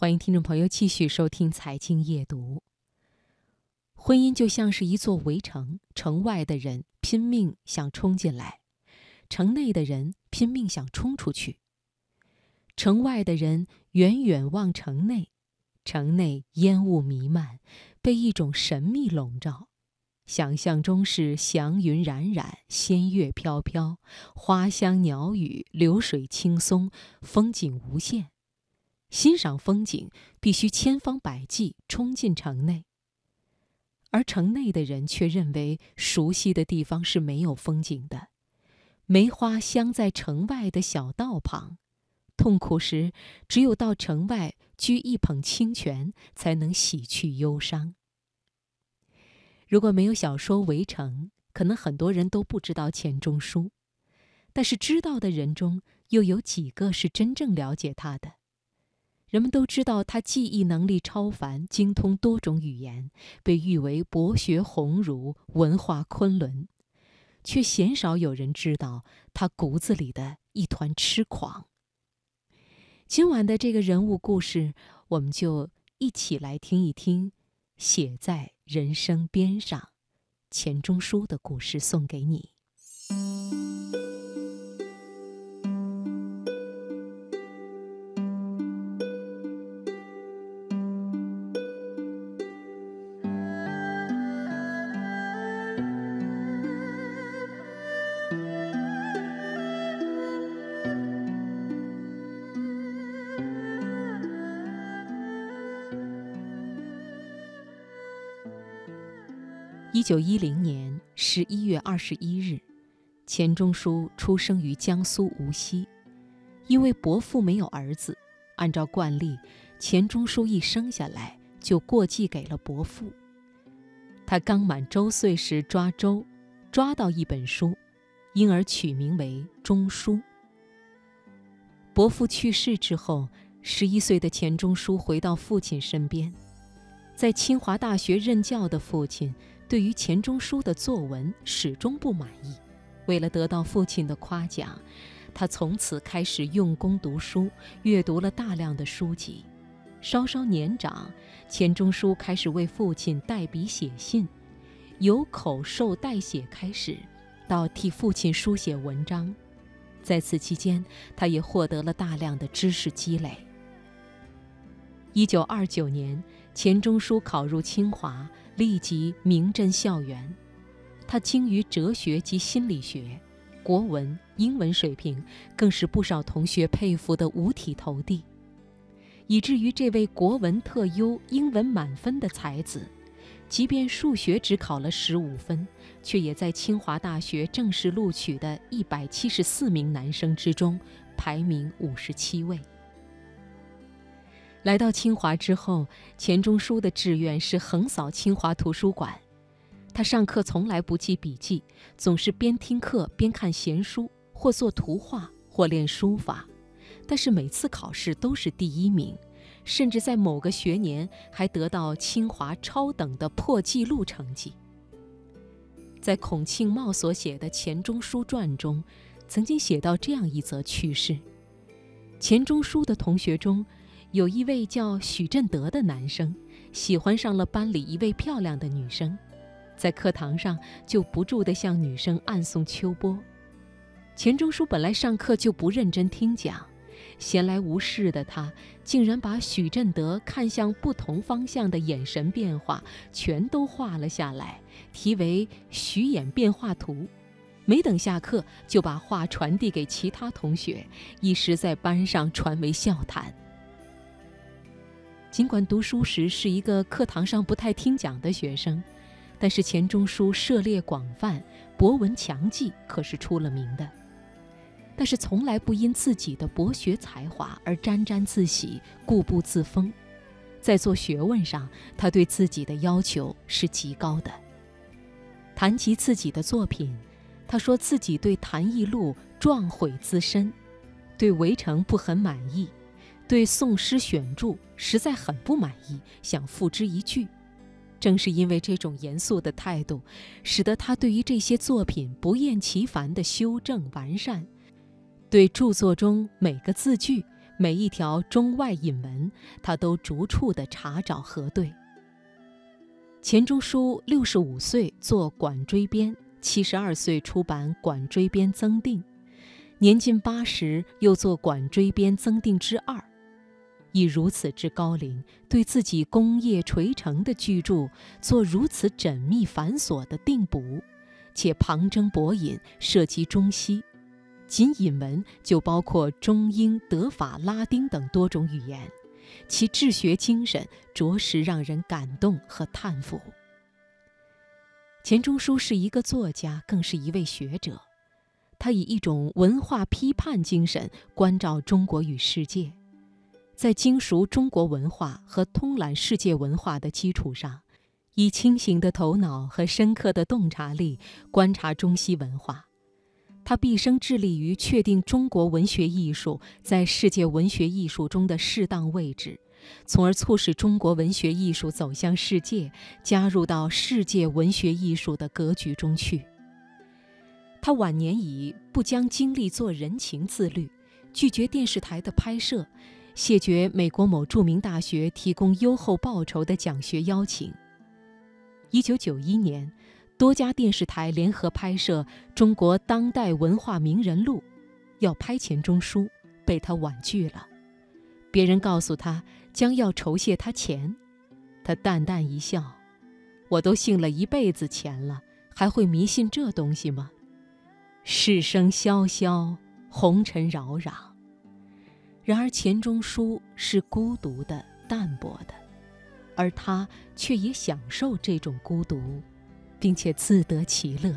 欢迎听众朋友继续收听《财经夜读》。婚姻就像是一座围城，城外的人拼命想冲进来，城内的人拼命想冲出去。城外的人远远望城内，城内烟雾弥漫，被一种神秘笼罩。想象中是祥云冉冉，仙乐飘飘，花香鸟语，流水轻松，风景无限。欣赏风景，必须千方百计冲进城内。而城内的人却认为，熟悉的地方是没有风景的。梅花香在城外的小道旁，痛苦时只有到城外掬一捧清泉，才能洗去忧伤。如果没有小说《围城》，可能很多人都不知道钱钟书，但是知道的人中，又有几个是真正了解他的？人们都知道他记忆能力超凡，精通多种语言，被誉为博学鸿儒、文化昆仑，却鲜少有人知道他骨子里的一团痴狂。今晚的这个人物故事，我们就一起来听一听。写在人生边上，钱钟书的故事送给你。一九一零年十一月二十一日，钱钟书出生于江苏无锡。因为伯父没有儿子，按照惯例，钱钟书一生下来就过继给了伯父。他刚满周岁时抓周，抓到一本书，因而取名为钟书。伯父去世之后，十一岁的钱钟书回到父亲身边，在清华大学任教的父亲。对于钱钟书的作文始终不满意，为了得到父亲的夸奖，他从此开始用功读书，阅读了大量的书籍。稍稍年长，钱钟书开始为父亲代笔写信，由口授代写开始，到替父亲书写文章。在此期间，他也获得了大量的知识积累。一九二九年，钱钟书考入清华。立即名震校园，他精于哲学及心理学，国文、英文水平更是不少同学佩服得五体投地，以至于这位国文特优、英文满分的才子，即便数学只考了十五分，却也在清华大学正式录取的一百七十四名男生之中排名五十七位。来到清华之后，钱钟书的志愿是横扫清华图书馆。他上课从来不记笔记，总是边听课边看闲书，或做图画，或练书法。但是每次考试都是第一名，甚至在某个学年还得到清华超等的破纪录成绩。在孔庆茂所写的《钱钟书传》中，曾经写到这样一则趣事：钱钟书的同学中。有一位叫许振德的男生，喜欢上了班里一位漂亮的女生，在课堂上就不住地向女生暗送秋波。钱钟书本来上课就不认真听讲，闲来无事的他竟然把许振德看向不同方向的眼神变化全都画了下来，题为《许眼变化图》。没等下课，就把画传递给其他同学，一时在班上传为笑谈。尽管读书时是一个课堂上不太听讲的学生，但是钱钟书涉猎广泛，博闻强记，可是出了名的。但是从来不因自己的博学才华而沾沾自喜、固步自封，在做学问上，他对自己的要求是极高的。谈及自己的作品，他说自己对《谈艺录》壮毁自身，对《围城》不很满意。对宋诗选注实在很不满意，想付之一炬。正是因为这种严肃的态度，使得他对于这些作品不厌其烦地修正完善，对著作中每个字句每一条中外引文，他都逐处的查找核对。钱钟书六十五岁做管锥编，七十二岁出版《管锥编增订》，年近八十又做《管锥编增订之二》，以如此之高龄，对自己功业垂成的巨著做如此缜密繁琐的定补，且旁征博引，涉及中西。仅引文就包括中英德法拉丁等多种语言，其治学精神着实让人感动和叹服。钱钟书是一个作家，更是一位学者，他以一种文化批判精神关照中国与世界，在精熟中国文化和通览世界文化的基础上，以清醒的头脑和深刻的洞察力观察中西文化。他毕生致力于确定中国文学艺术在世界文学艺术中的适当位置，从而促使中国文学艺术走向世界，加入到世界文学艺术的格局中去。他晚年以不将精力做人情自律，拒绝电视台的拍摄，谢绝美国某著名大学提供优厚报酬的讲学邀请。一九九一年。多家电视台联合拍摄《中国当代文化名人录》，要拍钱钟书，被他婉拒了。别人告诉他将要酬谢他钱，他淡淡一笑：“我都信了一辈子钱了，还会迷信这东西吗？”世声萧萧，红尘扰扰。然而钱钟书是孤独的、淡泊的，而他却也享受这种孤独。并且自得其乐。